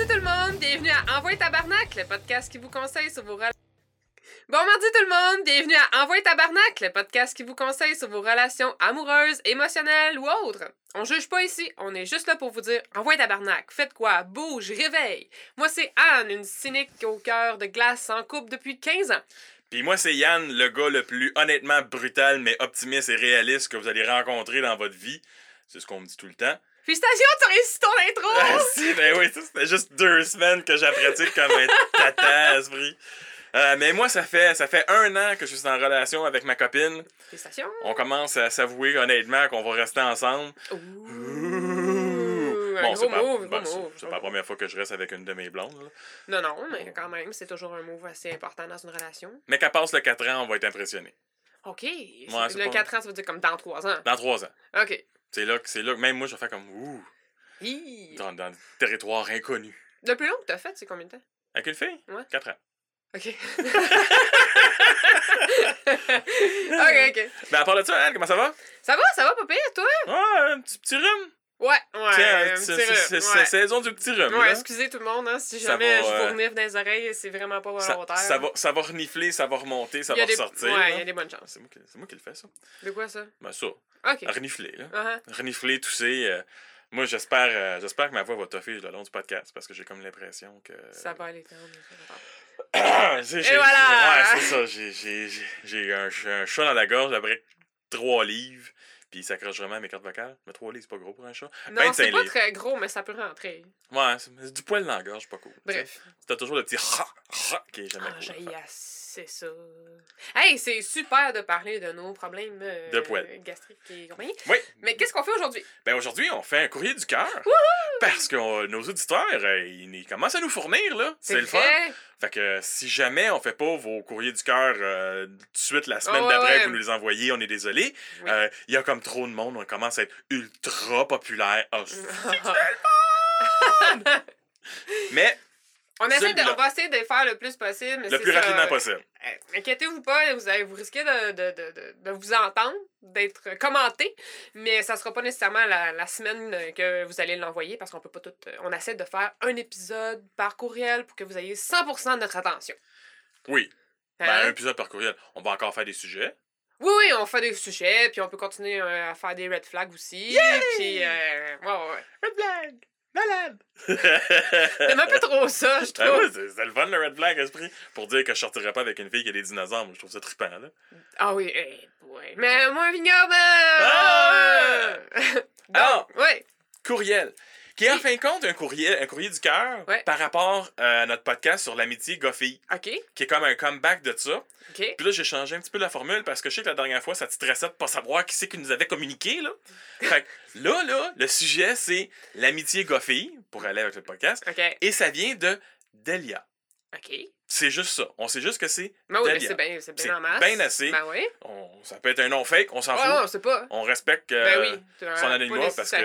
mardi tout le monde, bienvenue à Envoyer Tabarnak, le podcast qui vous conseille sur vos relations. Bon mardi tout le monde, bienvenue à Envoyer Tabarnak, le podcast qui vous conseille sur vos relations amoureuses, émotionnelles ou autres. On juge pas ici, on est juste là pour vous dire Envoyez Tabarnak, faites quoi, bouge, réveille. Moi c'est Anne, une cynique au cœur de glace en couple depuis 15 ans. Puis moi, c'est Yann, le gars le plus honnêtement brutal, mais optimiste et réaliste que vous allez rencontrer dans votre vie. C'est ce qu'on me dit tout le temps. Félicitations, t'as réussi ton intro! Ah, si, ben oui, ça, c'était juste deux semaines que j'ai pratique comme un tata esprit. Euh, mais moi, ça fait, ça fait un an que je suis en relation avec ma copine. Félicitations! On commence à s'avouer honnêtement qu'on va rester ensemble. Ouh, un Bon, gros c'est pas, move, ben, gros c'est- move. c'est pas la première fois que je reste avec une de mes blondes. là. Non, non, mais quand même, c'est toujours un move assez important dans une relation. Mais qu'elle passe le 4 ans, on va être impressionné. OK. c'est le pas- 4 ans, ça veut dire comme dans 3 ans. Dans 3 ans. OK. C'est là, que- c'est là que même moi, je vais faire comme ouh, Hi. dans, dans le territoire inconnu. Le plus long que t'as fait, c'est combien de temps? Avec une fille? Ouais. 4 ans. OK. OK, OK. Mais à part de ça, Anne, comment ça va? Ça va, ça va, pas pire, toi? Ouais, un petit, petit rhume. Ouais, ouais. Tiens, un c'est ouais. saison du petit. Ouais, là. excusez tout le monde, hein, si Ça jamais va, je vous renifle dans les oreilles, c'est vraiment pas Ça, volontaire. ça va, ça va renifler, ça va remonter, ça va des... ressortir. Ouais, il y a des bonnes chances. C'est moi, moi qui le fais, ça. De quoi ça? Ben ça, OK. renifler, là. Uh-huh. Renifler, tousser. euh, moi, j'espère euh, j'espère que ma voix va toffer le long du podcast parce que j'ai comme l'impression que... Ça va aller tendre, ça j'ai- voilà! Ouais, c'est ça. J'ai- un, un chat dans la gorge, après trois livres, puis il s'accroche vraiment à mes cordes vocales. Mais trois livres, c'est pas gros pour un chat. Non, 25 c'est pas livres. très gros, mais ça peut rentrer. Ouais, c'est du poil dans la gorge, pas cool. Bref. T'as toujours le petit ra, ra qui est jamais Ah, cool. Assez ça. Hey, c'est super de parler de nos problèmes euh, De poêle. gastriques et compagnie. Oui. Mais qu'est-ce qu'on fait aujourd'hui? Ben aujourd'hui, on fait un courrier du cœur. Parce que euh, nos auditeurs, euh, ils, commencent à nous fournir, là. C'est le fun. Fait que euh, si jamais on fait pas vos courriers du cœur euh, tout de suite la semaine ouais, d'après ouais. vous nous les envoyez, on est désolé. Oui. Euh, Il y a comme trop de monde, on commence à être ultra populaire. Ah, c'est- Mais on, essaie de, on va essayer de faire le plus possible. mais le plus ça, rapidement euh, possible. euh, Inquiétez-vous pas, vous, allez, vous risquez de, de, de, de, vous entendre, d'être commenté, mais ça sera pas nécessairement la, la semaine que vous allez l'envoyer parce qu'on peut pas tout. euh, On essaie de faire un épisode par courriel pour que vous ayez 100% de notre attention. Oui. Ben, Hein? un épisode par courriel. On va encore faire des sujets. Oui, oui, on fait des sujets, puis on peut continuer à faire des red flags aussi. Puis, euh, ouais, ouais, ouais. Red flag! Malade! J'aime un peu trop ça, je Ah trouve. ouais, c'est c'est le fun, le red flag, esprit. Pour dire que je sortirais pas avec une fille qui a des dinosaures. Moi, je trouve ça trippant, là. Ah oui, eh, ouais. Mais moi, vignoble! Ah! Donc, Alors, ouais. courriel. Qui est en fin de compte un courrier, un courrier du cœur Ouais. par rapport euh, à notre podcast sur l'amitié Goffy, OK, qui est comme un comeback de ça. OK. Puis là, j'ai changé un petit peu la formule parce que je sais que la dernière fois, ça te stressait de pas savoir qui c'est qui nous avait communiqué. Là. Fait que là, là, le sujet, c'est l'amitié Goffy, pour aller avec le podcast. OK, Et ça vient de Delia. OK. C'est juste ça. On sait juste que c'est Mais oui, mais c'est bien, c'est bien en masse. bien assez. Ben oui. On- ça peut être un nom fake, on s'en Ouais, fout. non, c'est pas. On respecte euh, ben oui. Son anonymat parce qu'on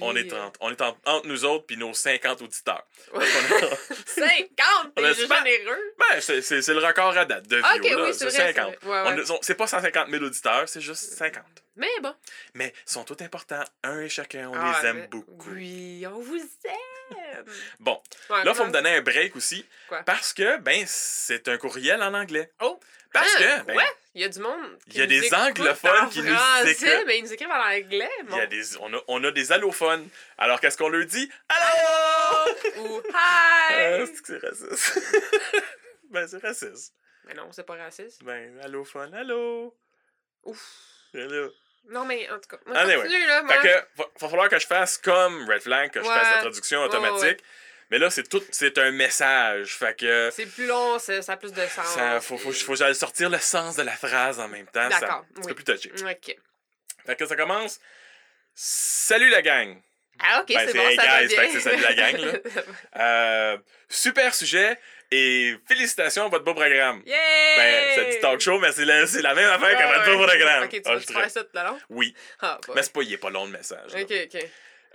on est, en- on est en- entre nous autres puis nos 50 auditeurs. Ouais. On a- 50, On t'es super- généreux. Ben, c'est le record à date de Ah, view, ok, là. oui, c'est c'est vrai. 50. c'est vrai. Ouais, C'est pas 150 000 auditeurs, c'est juste 50. Mais bon. Mais ils sont tous importants, un et chacun, on Ah, les aime beaucoup. Oui, on vous aime. Bon, Ouais, là, faut comment- me donner un break aussi. Quoi? Parce que, ben, c'est un courriel en anglais. Oh! Parce Ah, que, ben, quoi? Il y a du monde. il y a des anglophones qui nous mais ils nous écrivent en anglais. il Bon. y a des, on, a, on a des allophones. Alors, qu'est-ce qu'on leur dit? Allô! Ou Ah, hi! c'est que c'est raciste. ben, c'est raciste. Mais non, c'est pas raciste. Ben, allophone, allô? Ouf. Allô? Non, mais en tout cas. moi, Anyway. continue, là. moi. Fait que, va, va falloir que je fasse comme Red Flag, que je Ouais. fasse la traduction automatique. ouais, ouais. Mais là, c'est tout, c'est un message. Fait que, C'est plus long, ça a plus de sens. ça, faut, faut, faut j'aille sortir le sens de la phrase en même temps. D'accord, C'est oui. plus touché. Ok. Fait que ça commence. Salut la gang! Ah, ok, Ben, c'est bon, hey ça va guys, bien. fait que c'est salut la gang, là. Euh, super sujet et félicitations à votre beau programme. Yay! Ben, ça dit talk show, mais c'est la, même affaire Ah, qu'à votre ouais. beau programme. Ok, tu Ah, te faire ça tout le long? Oui, Ah, mais c'est pas, il est pas long le message. là. Ok, ok.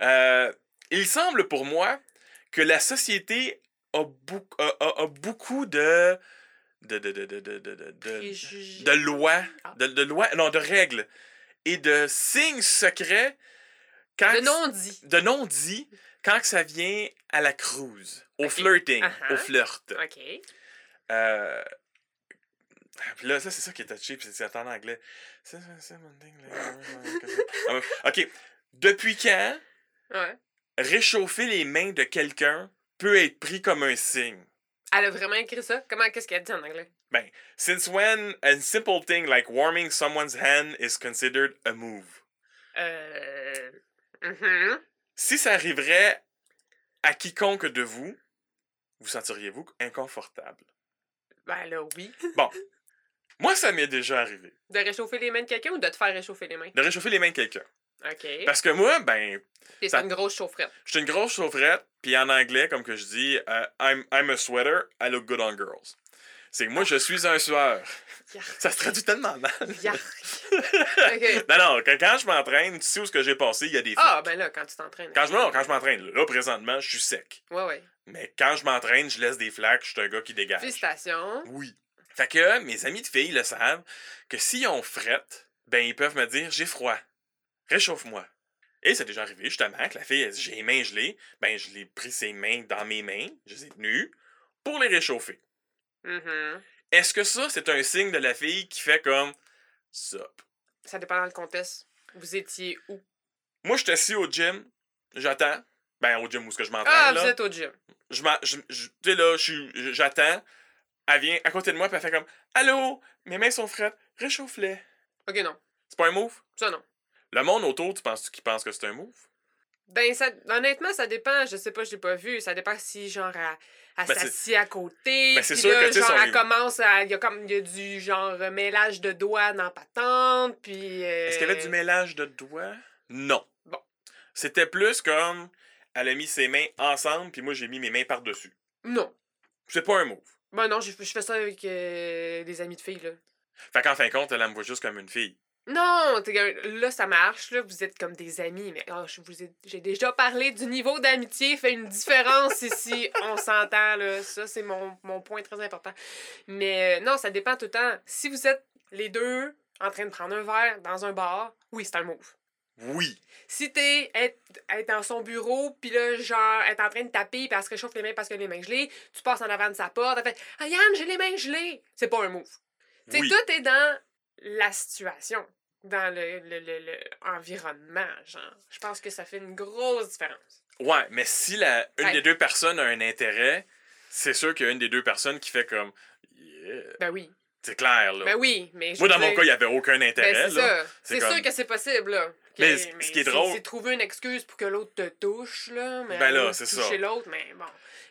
Euh, il semble pour moi que la société a, beaucoup a, a- a beaucoup de de de de de de de, de, de- de lois, Ah. de, de lois, non, de règles et de signes secrets quand Le non-dit. de non-dits quand que ça vient à la cruise, au Ok. flirting, Uh-huh. au flirt. OK. Euh... Puis là, ça, c'est ça qui est touché, puis c'est en anglais. C'est- c'est- c'est mon thing, là. Ah, OK. Depuis quand Ouais. réchauffer les mains de quelqu'un peut être pris comme un signe? Elle a vraiment écrit ça? Comment, qu'est-ce qu'elle dit en anglais? Since when a simple thing like warming someone's hand is considered a move? Euh. mhm. Si ça arriverait à quiconque de vous, vous sentiriez-vous inconfortable? Ben là, oui. Moi, ça m'est déjà arrivé. De réchauffer les mains de quelqu'un ou de te faire réchauffer les mains? De réchauffer les mains de quelqu'un. OK. Parce que moi, ben, T'es ça- une grosse chaufferette. je suis une grosse chaufferette, puis en anglais, comme que je dis, euh, I'm, I'm a sweater, I look good on girls. C'est que moi, je suis un sueur. Yark. Ça se traduit tellement mal. Yark. OK. Non, non, quand, quand je m'entraîne, tu sais où ce que j'ai passé, il y a des Ah, ben là, quand tu t'entraînes. Quand je, non, quand je m'entraîne, là, présentement, je suis sec. Ouais, ouais. Mais quand je m'entraîne, je laisse des flaques, je suis un gars qui dégage. Félicitations. Oui. Fait que mes amis de filles le savent que s'ils ont frette, ben ils peuvent me dire j'ai froid. Réchauffe-moi. Et c'est déjà arrivé justement que la fille elle dit j'ai les mains gelées, ben je l'ai pris ses mains dans mes mains, je les ai tenues pour les réchauffer. Mhm. Est-ce que ça c'est un signe de la fille qui fait comme Sup? Ça dépend dans le contexte. Vous étiez où? Moi je suis assis au gym, j'attends. Ben au gym où ce que je m'entraîne Ah, là. vous êtes au gym. Je je- je- tu sais là, je j'attends. Elle vient à côté de moi puis elle fait comme Allô, mes mains sont frettes, réchauffe-les. Ok, non. C'est pas un move? Ça, non. Le monde autour, tu penses qu'ils pensent que c'est un move? Ben, ça, honnêtement, ça dépend. Je sais pas, je l'ai pas vu. Ça dépend si, genre, elle, Ben, s'assied à côté. Ben, c'est puis sûr là, que, genre, elle commence à. Il y a comme. Il y a du, genre, mélange de doigts dans patente. Puis. euh, Est-ce qu'il y avait du mélange de doigts? Non. Bon. C'était plus comme elle a mis ses mains ensemble, puis moi j'ai mis mes mains par-dessus. Non. C'est pas un move. Ben, non, je, je fais ça avec euh, des amis de filles, là. Fait qu'en fin de compte, elle elle me voit juste comme une fille. Non, là, ça marche, là. Vous êtes comme des amis. Mais oh, je vous ai, j'ai déjà parlé du niveau d'amitié. fait une différence ici. On s'entend, là. Ça, c'est mon, mon point très important. Mais euh, non, ça dépend tout le temps. Si vous êtes les deux en train de prendre un verre dans un bar, oui, c'est un move. Oui. Si t'es être, être dans son bureau, puis là, genre, être en train de taper, puis elle se réchauffe les mains parce qu'elle a les mains gelées, tu passes en avant de sa porte, elle fait Ah, Yann, j'ai les mains gelées! C'est pas un move. Tu Oui. tout est dans la situation, dans le, le, le, le environnement, genre. Je pense que ça fait une grosse différence. Ouais, mais si la, une Ouais. des deux personnes a un intérêt, c'est sûr qu'il y a une des deux personnes qui fait comme Yeah. Ben oui. C'est clair, là. Ben oui, mais je Moi, dans mon cas, il n'y avait aucun ben, intérêt, c'est là. ça. C'est C'est comme- sûr que c'est possible, là. Mais ce- qui est drôle- C'est trouver une excuse pour que l'autre te touche, là. Mais Ben là, c'est ça. toucher l'autre, mais bon,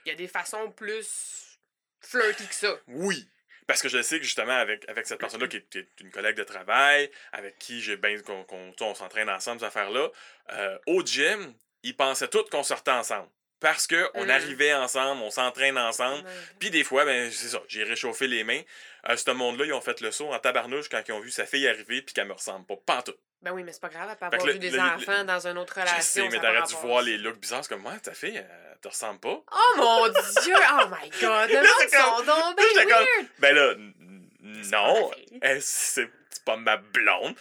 il y a des façons plus flirty que ça. Oui. Parce que je sais que justement, avec, avec cette personne-là qui est, qui est une collègue de travail, avec qui j'ai bien qu'on on s'entraîne ensemble, ces affaires-là, euh, au gym, ils pensaient tous qu'on sortait ensemble. Parce que on Mhm. arrivait ensemble, on s'entraîne ensemble. Ouais. Puis des fois, ben c'est ça, j'ai réchauffé les mains. Euh, ce monde-là, ils ont fait le saut en tabarnouche quand ils ont vu sa fille arriver puis qu'elle me ressemble pas. Tout. Ben oui, mais c'est pas grave, elle peut avoir le- vu des le- le- enfants dans une autre relation. Je sais, mais t'aurais dû voir les looks bizarres. Comme, moi, ta fille, elle te ressemble pas. Oh mon dieu! Oh my god! Le monde sont donc weird! Ben là, non, c'est pas ma blonde.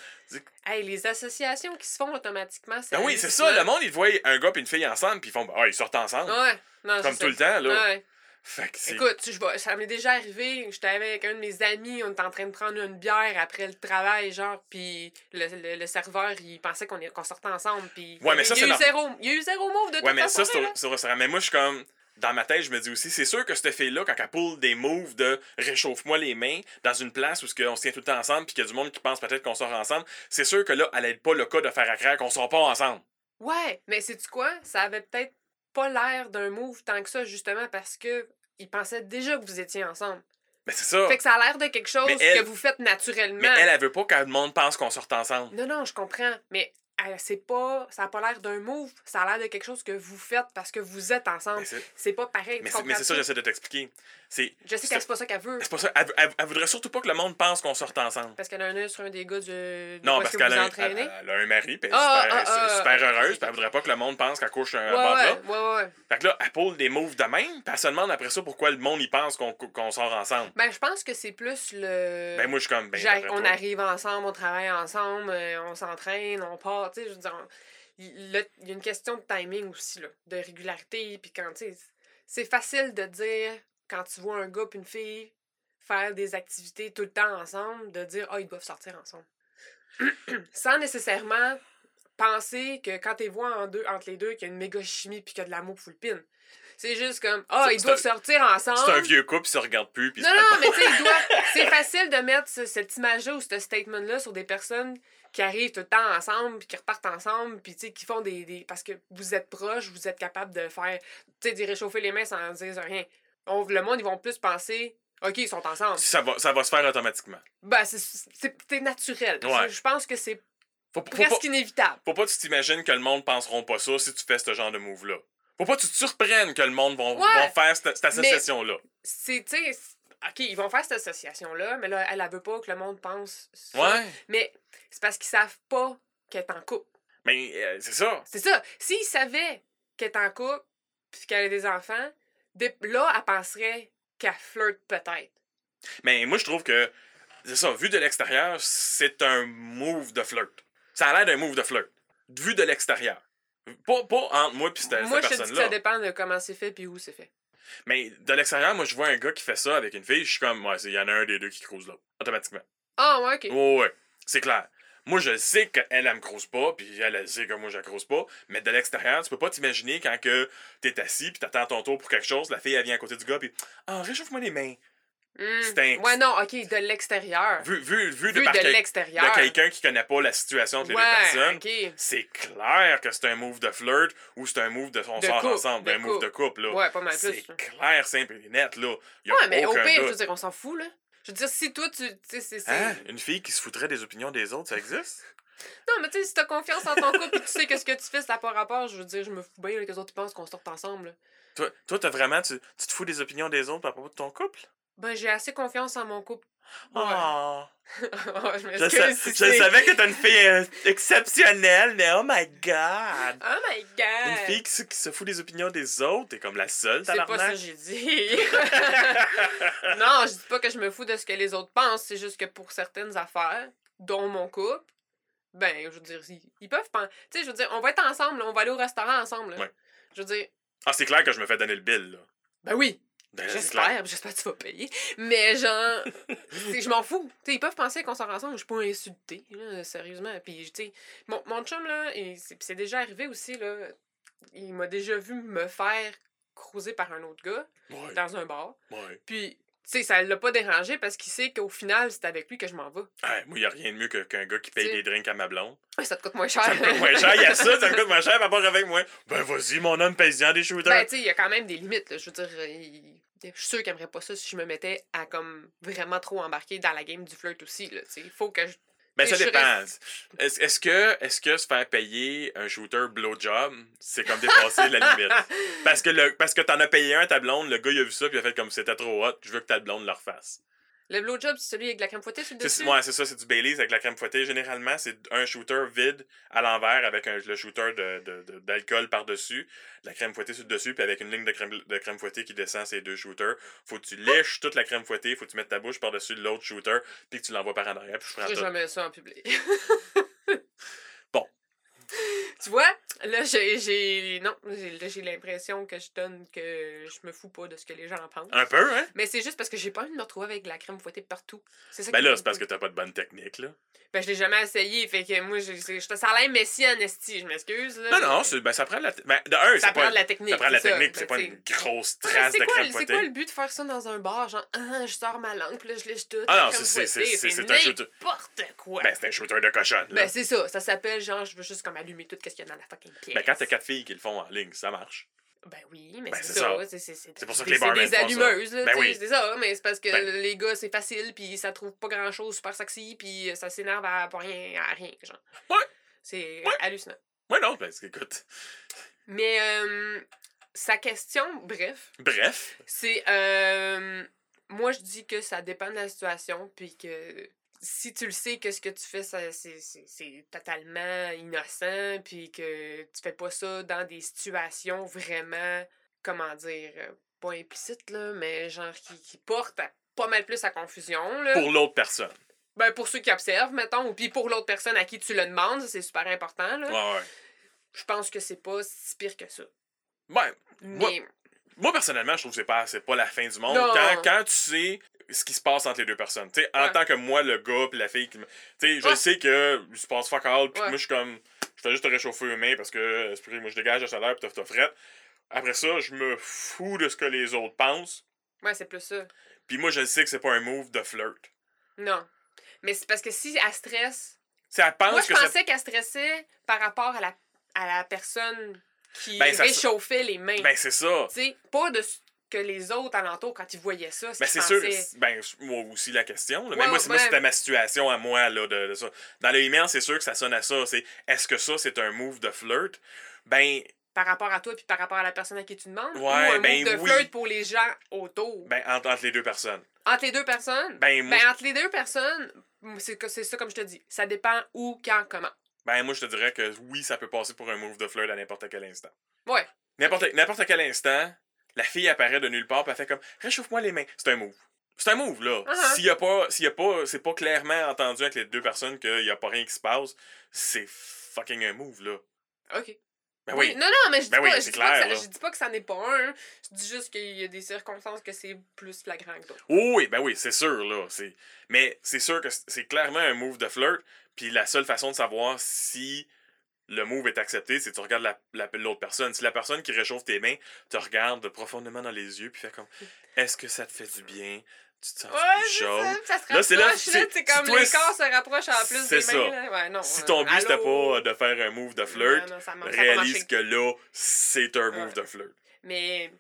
Hey, les associations qui se font automatiquement, c'est. Ben oui, c'est ça, le monde, ils voient un gars et une fille ensemble, puis ils font, ah, ils sortent ensemble. Ouais. Non, comme tout ça. le temps, là. Ouais. Fait que c'est. Écoute, je vois- ça m'est déjà arrivé, j'étais avec un de mes amis, on était en train de prendre une bière après le travail, genre, puis le, le, le serveur, il pensait qu'on qu'on sortait ensemble, puis Ouais, mais il, ça, il y a c'est eu zéro, il y a eu zéro move de toute Ouais, mais façon, ça, c'est c'est. Mais moi, je suis comme. Dans ma tête, je me dis aussi, c'est sûr que cette fille-là, quand elle pull des moves de réchauffe-moi les mains dans une place où on se tient tout le temps ensemble, puis qu'il y a du monde qui pense peut-être qu'on sort ensemble, c'est sûr que là, elle aide pas le cas de faire à qu'on sort pas ensemble. Ouais, mais sais-tu quoi? Ça avait peut-être pas l'air d'un move tant que ça, justement, parce que il pensait déjà que vous étiez ensemble. Mais c'est ça. Fait que ça a l'air de quelque chose elle- que vous faites naturellement. Mais elle, elle veut pas que le monde pense qu'on sorte ensemble. Non, non, je comprends. Mais c'est pas. Ça a pas l'air d'un move. Ça a l'air de quelque chose que vous faites parce que vous êtes ensemble. C'est pas pareil. mais c'est- ça, j'essaie de t'expliquer. C'est Je sais que c'est pas ça qu'elle veut. c'est pas ça. Elle, elle- elle voudrait surtout pas que le monde pense qu'on sorte ensemble. Parce qu'elle a un œil sur un des gars du. de Non, parce qu'elle a, un- mari, puis elle est Ah, super, ah, ah, super heureuse, puis elle voudrait pas que le monde pense qu'elle couche un Ouais, bord ouais, là. ouais, ouais. Fait que là, elle pull des moves de même, puis elle se demande après ça pourquoi le monde y pense qu'on qu'on sort ensemble. Ben, je pense que c'est plus le. Ben moi, je suis comme, ben, on arrive ensemble, on travaille ensemble, euh, on s'entraîne, on part. Tu sais, je veux dire, il y a une question de timing aussi, là, de régularité. Puis quand, tu sais, c'est facile de dire, quand tu vois un gars puis une fille faire des activités tout le temps ensemble, de dire, ah, ils doivent sortir ensemble. Sans nécessairement penser que quand tu vois en deux, entre les deux qu'il y a une méga chimie puis qu'il y a de l'amour full pin. C'est juste comme, ah, C'est- ils doivent un- sortir ensemble. C'est un vieux couple, ils se regardent plus. Puis Non, non, mais tu sais, c'est facile de mettre ce- cette image-là ou ce statement-là sur des personnes qui arrivent tout le temps ensemble, puis qui repartent ensemble, puis tu sais, qui font des, des. Parce que vous êtes proches, vous êtes capable de faire. Tu sais, d'y réchauffer les mains sans dire rien. On- le monde, ils vont plus penser, OK, ils sont ensemble. Ça va, ça va se faire automatiquement. Ben, c'est- naturel. Ouais. Je pense que c'est Faut, faut, presque pas, inévitable. faut pas que tu t'imagines que le monde penseront pas ça si tu fais ce genre de move-là. Faut pas que tu te surprennes que le monde vont, Ouais. faire cette, cette association-là. C'est, tu sais, OK, ils vont faire cette association-là, mais là, elle, elle veut pas que le monde pense ça. Ouais. Mais c'est parce qu'ils savent pas qu'elle est en couple. Mais euh, c'est ça. C'est ça. S'ils savaient qu'elle est en couple puis qu'elle a des enfants, là, elle penserait qu'elle flirte peut-être. Mais moi, je trouve que, c'est ça, vu de l'extérieur, c'est un move de flirt. Ça a l'air d'un move de flirt. Vu de l'extérieur. Pas, pas entre moi et cette, Moi, cette je dis que ça personne-là. dépend de comment c'est fait puis où c'est fait. Mais de l'extérieur, moi, je vois un gars qui fait ça avec une fille, je suis comme, ouais, il y en a un des deux qui crouse l'autre. Automatiquement. Ah, ouais, OK. Ouais, ouais. C'est clair. Moi, je sais qu'elle, elle me crouse pas, puis elle, elle sait que moi, je la crouse pas. Mais de l'extérieur, tu peux pas t'imaginer quand que t'es assis, puis t'attends ton tour pour quelque chose, la fille, elle vient à côté du gars, puis ah, réchauffe-moi les mains. C'est un- Ouais, non, OK, de l'extérieur. Vu, vu, vu, Vu de, de l'extérieur. de quelqu'un qui connaît pas la situation entre les deux personnes, OK. c'est clair que c'est un move de flirt ou c'est un move de on De sort couple, ensemble, un move de couple, là. Ouais, pas mal c'est clair, simple et net, là. Y a Ouais, mais au pire, je doute. veux dire, on s'en fout, là. Je veux dire, si toi, tu. C'est. Hein? Une fille qui se foutrait des opinions des autres, ça existe? Non, mais tu sais, si t'as confiance en ton couple et tu sais que ce que tu fais, ça n'a pas rapport, je veux dire, je me fous bien là, que les autres pensent qu'on sorte ensemble. là. Toi, toi t'as vraiment, tu, tu te fous des opinions des autres à propos de ton couple? Ben, j'ai assez confiance en mon couple. Ouais. Oh. je Je, sa- si je savais que t'es une fille euh, exceptionnelle, mais oh my god! Oh my god! Une fille qui se, qui se fout des opinions des autres, t'es comme la seule, C'est pas ça que j'ai dit. non, je dis pas que je me fous de ce que les autres pensent, c'est juste que pour certaines affaires, dont mon couple, ben, je veux dire, ils, ils peuvent penser. Tu sais, je veux dire, on va être ensemble, on va aller au restaurant ensemble. Ouais. Je veux dire, Ah, c'est clair que je me fais donner le bill, là. ben oui, Ben, j'espère, j'espère que tu vas payer. Mais genre, je m'en fous. Ils peuvent penser qu'on sort ensemble, je suis pas insultée, là, sérieusement. Puis, tu mon, mon chum, là, c'est déjà arrivé aussi, là, il m'a déjà vu me faire cruiser par un autre gars Ouais, dans un bar. ouais. Puis, tu sais, ça l'a pas dérangé parce qu'il sait qu'au final, c'est avec lui que je m'en vais. Hey, moi, y a rien de mieux qu'un gars qui paye des drinks à ma blonde. Ouais, ça te coûte moins cher. Ça me coûte moins cher, il y a ça, ça me coûte moins cher, par rapport avec moi. Ben, vas-y, mon homme paysan des shooters. Ben, tu sais, il y a quand même des limites, là. Je veux dire, euh, il- je suis sûre qu'il aimerait pas ça si je me mettais à, comme, vraiment trop embarquer dans la game du flirt aussi, là. Tu sais, il faut que je. Ben, ça dépend. Est-ce est-ce que, est que se faire payer un shooter blowjob, c'est comme dépasser la limite? Parce que, le, parce que t'en as payé un à ta blonde, le gars, il a vu ça, puis il a fait comme c'était trop hot, je veux que ta blonde le refasse. Le blowjob, c'est celui avec la crème fouettée sur le C'est- dessus? Ouais, c'est ça, c'est du Baileys avec la crème fouettée. Généralement, c'est un shooter vide à l'envers avec un, le shooter de- de- de- d'alcool par-dessus, la crème fouettée sur le dessus, puis avec une ligne de crème, de crème fouettée qui descend ces deux shooters. Faut que tu lèches toute la crème fouettée, faut que tu mettes ta bouche par-dessus l'autre shooter, puis que tu l'envoies par en arrière, puis je ferai jamais ça en public. Tu vois, là, j'ai. Non, j'ai l'impression que je donne que je me fous pas de ce que les gens en pensent. Un peu, hein? Mais c'est juste parce que j'ai pas envie de me retrouver avec de la crème fouettée partout. C'est ça Ben là, c'est parce que t'as pas de bonne technique, là. Ben, je l'ai jamais essayé, fait que moi, je te sens l'air messie en esti, je m'excuse. là. Non, non, c'est- ben, ça prend de la. Ben, de un, Ça c'est prend pas. de la technique. Ça prend de la c'est ça. technique, Ben, c'est pas t'sais. une grosse trace c'est de crème c'est fouettée. quoi le but de faire ça dans un bar? Genre, ah, je sors ma langue, puis là, je lèche tout. Ah non, c'est- c'est- c'est- c'est c'est un shooter. n'importe quoi. Ben, c'est un shooter de cochonne, là. Ben, c'est ça. Ça s'appelle, genre, je veux juste comme allumer tout ce qu'il y a dans la fucking pièce. Ben, quand t'as quatre filles qui le font en ligne, ça marche. Ben oui, mais Ben, c'est ça. ça. C'est pour ça que les barmen C'est des font ça. allumeuses, là. Ben oui. C'est ça, mais c'est parce que Ben- les gars, c'est facile, puis ça trouve pas grand chose super sexy, puis ça s'énerve à pas rien, à rien, genre. Ouais. C'est Ouais. hallucinant. Ouais, non, ben, écoute. Mais euh, sa question, bref, Bref. c'est. euh, moi, je dis que ça dépend de la situation, puis que si tu le sais que ce que tu fais, c'est totalement innocent, puis que tu fais pas ça dans des situations vraiment, comment dire, euh, pas implicites, là, mais genre qui, qui portent à pas mal plus à confusion, là. Pour l'autre personne. Ben, pour ceux qui observent, mettons, ou puis pour l'autre personne à qui tu le demandes, c'est super important, là. Ouais, ouais. je pense que c'est pas si pire que ça. Ben, Moi- Mais, moi, personnellement, je trouve que c'est pas, pas la fin du monde. Non. Quand, quand tu sais ce qui se passe entre les deux personnes. Tu sais, en Ouais. tant que moi, le gars puis la fille qui je Ouais. sais que se passe fuck all, puis Ouais. moi, je suis comme. Je fais juste te réchauffer les mains parce que, moi, je dégage la chaleur puis t'as frette. Après ça, je me fous de ce que les autres pensent. ouais, c'est plus ça. Puis moi, je sais que c'est pas un move de flirt. Non. Mais c'est parce que si elle stresse. Sais, elle pense Moi, je que ça. pensais qu'elle stressait par rapport à la, à la personne qui Ben, ça- réchauffait les mains. Ben, c'est ça. Tu sais, pas de que les autres alentours, quand ils voyaient ça, ce Ben, c'est sûr. Ben, moi aussi, la question. là. Ouais, mais moi, ouais. c'était ma situation à moi, là, de, de ça. Dans le email, c'est sûr que ça sonne à ça. C'est est-ce que ça, c'est un move de flirt? Ben, Par rapport à toi puis par rapport à la personne à qui tu demandes. ou un ben move de oui. flirt pour les gens autour? ben entre, entre les deux personnes. Entre les deux personnes? Ben, moi, Ben, entre les deux personnes, c'est ça comme je te dis. Ça dépend où, quand, comment. ben, moi, je te dirais que oui, ça peut passer pour un move de flirt à n'importe quel instant. Ouais. N'importe n'importe quel instant, la fille apparaît de nulle part, puis elle fait comme réchauffe-moi les mains. C'est un move. C'est un move, là. Uh-huh. S'il y a pas, s'il y a pas, c'est pas clairement entendu avec les deux personnes qu'il y a pas rien qui se passe, c'est fucking un move, là. OK. Ben oui. Non, non, mais je dis, Ben oui, pas, je c'est dis pas que clair, ça- je dis pas que ça n'est pas un. Je dis juste qu'il y a des circonstances que c'est plus flagrant que d'autres. Oh oui, ben oui, c'est sûr, là. Mais c'est sûr que c'est- c'est clairement un move de flirt, puis la seule façon de savoir si le move est accepté, c'est tu regardes la- la- l'autre personne. Si la personne qui réchauffe tes mains te regarde profondément dans les yeux, puis fait comme Est-ce que ça te fait du bien? Tu te sens Ouais, plus c'est chaud ça. Ça se Là, c'est là, c'est- comme les corps se rapprochent en plus des ça. mains. Là. Ouais, non, Si euh, ton but c'était pas de faire un move de flirt, Non, non, réalise que là, c'est un move Ouais. de flirt. Mais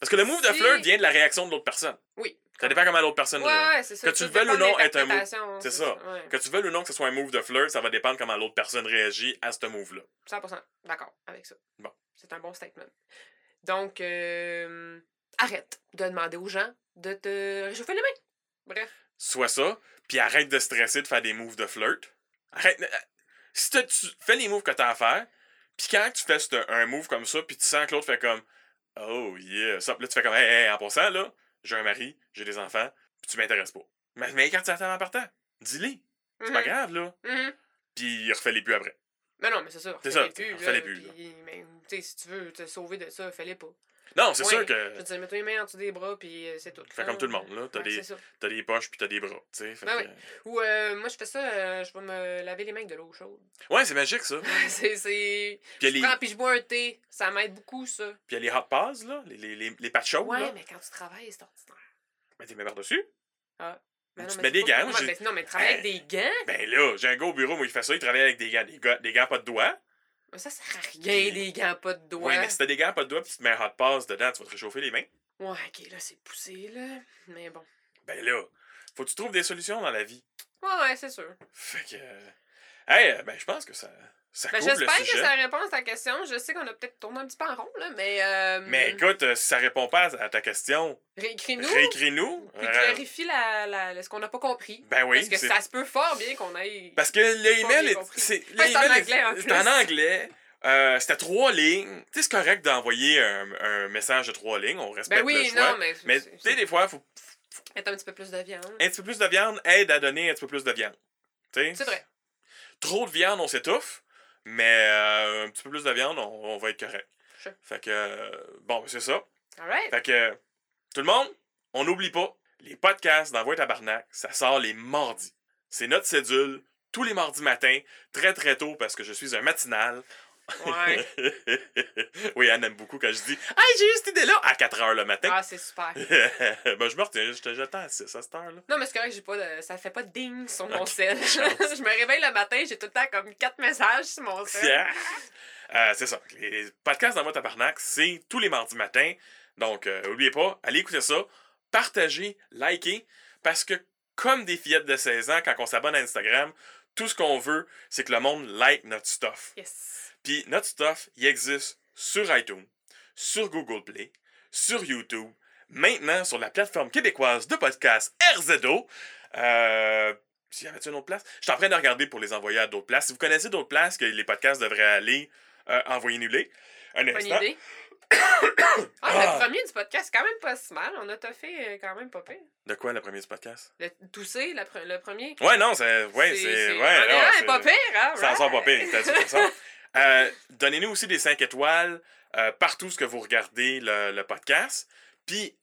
Parce que le move de flirt vient de la réaction de l'autre personne. oui. Ça dépend comment l'autre personne Ouais, ouais, c'est ça. Que tu le veuilles ou non être un move. C'est ça. ouais. Que tu veuilles ou non que ce soit un move de flirt, ça va dépendre comment l'autre personne réagit à ce move-là. 100% d'accord avec ça. Bon. C'est un bon statement. Donc, euh, arrête de demander aux gens de te réchauffer les mains. Bref. Soit ça, puis arrête de stresser de faire des moves de flirt. Arrête. euh, Si tu fais les moves que t'as à faire, puis quand tu fais un move comme ça, puis tu sens que l'autre fait comme Oh yeah, ça, là tu fais comme Hey, hey, en passant, là, j'ai un mari, j'ai des enfants, puis tu m'intéresses pas. Mais, mais quand tu attends en partant, dis-les. C'est pas Mhm. grave, là. Mhm. Puis refais les plus après. Mais non, mais c'est ça. C'est ça, plus, fais-les là, plus, puis, mais, sais, si tu veux te sauver de ça, fais-les pas. Non, c'est Ouais, sûr Je que veux dire, mets-toi les mains en dessous des bras, puis euh, c'est tout. Fais comme tout le monde, là. T'as Ouais, des- des poches puis t'as des bras, tu sais. fait Ben que- oui. Ou euh, moi, je fais ça, euh, je vais me laver les mains avec de l'eau chaude. Ouais, c'est magique, ça. c'est. c'est... Puis Je les, prends, puis je bois un thé. Ça m'aide beaucoup, ça. puis il y a les hot pads, là, les, les, les, les pattes chaudes, Ouais, là. mais quand tu travailles, c'est ordinaire. Ben, t'es mets par-dessus. Mais Tu non, te mais mets des gants, mais non, mais travailler avec des gants, Ben là, j'ai un gars au bureau, moi, il fait ça, il travaille avec des gants, des, gants, des gants pas de doigts. Mais ça sert à rien, des gants, pas de doigts. Oui, mais si t'as des gants pas de doigts puis tu te mets un hot pass dedans, tu vas te réchauffer les mains. Ouais, ok, là, c'est poussé, là. Mais bon. Ben là, faut que tu trouves des solutions dans la vie. Ouais, ouais, c'est sûr. Fait que. euh, Hey, euh, ben je pense que ça Ben, J'espère que ça répond à ta question. Je sais qu'on a peut-être tourné un petit peu en rond, là, mais. Euh, Mais écoute, euh, si ça répond pas à ta question, Réécris-nous. réécris-nous. Puis Euh, clarifie la, la, ce qu'on n'a pas compris. ben oui. Parce que ça se peut fort bien qu'on aille. Parce que le email bien est. compris. C'est Ouais, en l'email est- anglais, en c'est en anglais. Euh, C'était trois lignes. Tu sais, c'est correct d'envoyer un, un message de trois lignes. On respecte Ben oui, le choix. non, mais. Mais tu sais, des fois, faut Mettre un petit peu plus de viande. un petit peu plus de viande aide à donner un petit peu plus de viande. C'est vrai. Trop de viande, on s'étouffe. Mais euh, un petit peu plus de viande, on, on va être correct. Sure. Fait que. euh, bon, ben, c'est ça. Alright. Fait que. Tout le monde, on n'oublie pas, les podcasts d'Envoi Tabarnak, ça sort les mardis. C'est notre cédule, tous les mardis matins, très très tôt parce que je suis un matinal. Ouais. oui, Anne aime beaucoup quand je dis Hey, j'ai eu cette idée-là à 4 h le matin. Ah, c'est super. ben, je me retiens, je te- j'attends à 6 à cette heure-là. Non, mais c'est correct, j'ai pas de... ça fait pas de ding sur mon Ok. sel. je me réveille le matin, j'ai tout le temps comme quatre messages sur mon sel. Yeah. Euh, c'est ça. Les podcasts d'Envoi Tabarnak, c'est tous les mardis matins. Donc, euh, n'oubliez pas, allez écouter ça, partagez, likez, parce que comme des fillettes de 16 ans, quand on s'abonne à Instagram, tout ce qu'on veut, c'est que le monde like notre stuff. Yes. Puis notre stuff, il existe sur iTunes, sur Google Play, sur YouTube, maintenant sur la plateforme québécoise de podcast RZO. Euh, y avait-tu une autre place? Je suis en train de regarder pour les envoyer à d'autres places. Si vous connaissez d'autres places que les podcasts devraient aller, euh, envoyez-nous-les. Un Bonne instant. idée. ah, Ah. le premier du podcast, c'est quand même pas si mal. On a fait euh, quand même pas pire. De quoi le premier du podcast? Le tousser, pre- le premier? Ouais, non, c'est. Ouais, c'est. Ouais, Ah, non, c'est- pas pire, hein? Ça en sort pas pire, t'as dit comme ça. Euh, Donnez-nous aussi des 5 étoiles euh, partout ce que vous regardez le, podcast. Puis,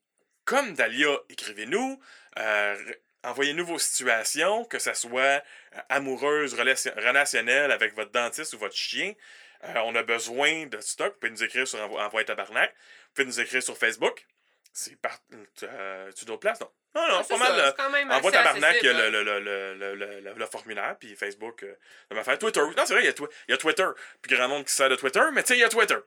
comme Dahlia, écrivez-nous. euh, Envoyez-nous vos situations, que ce soit amoureuse, relation- relationnelle avec votre dentiste ou votre chien. On a besoin de stock. Vous pouvez nous écrire sur Envo- Envoie Tabarnak. Vous pouvez nous écrire sur Facebook. C'est par... Euh, tu d'autres places? Non. Non, non, Ah, pas mal. ça, euh, quand même Envoie Tabarnak, le, le, le, le, le, formulaire, puis Facebook, euh, faire Twitter. Non, c'est vrai, il y, a il y a Twitter. Puis grand monde qui sert de Twitter, mais tu sais, il y a Twitter.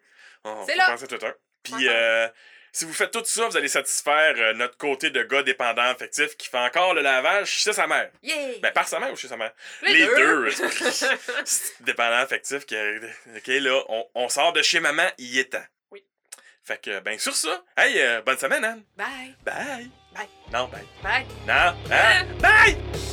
On C'est là. à Twitter. Puis euh, si vous faites tout ça, vous allez satisfaire euh, notre côté de gars dépendant affectif qui fait encore le lavage chez sa mère. Yeah! Ben, par sa mère ou chez sa mère? Les deux. dépendant affectif qui. OK, là, on, on sort de chez maman, il est temps. Fait que, ben, sur ça, hey, euh, bonne semaine, Anne. Bye! Bye. Bye. Non, bye. Bye! Non, hein? Bye!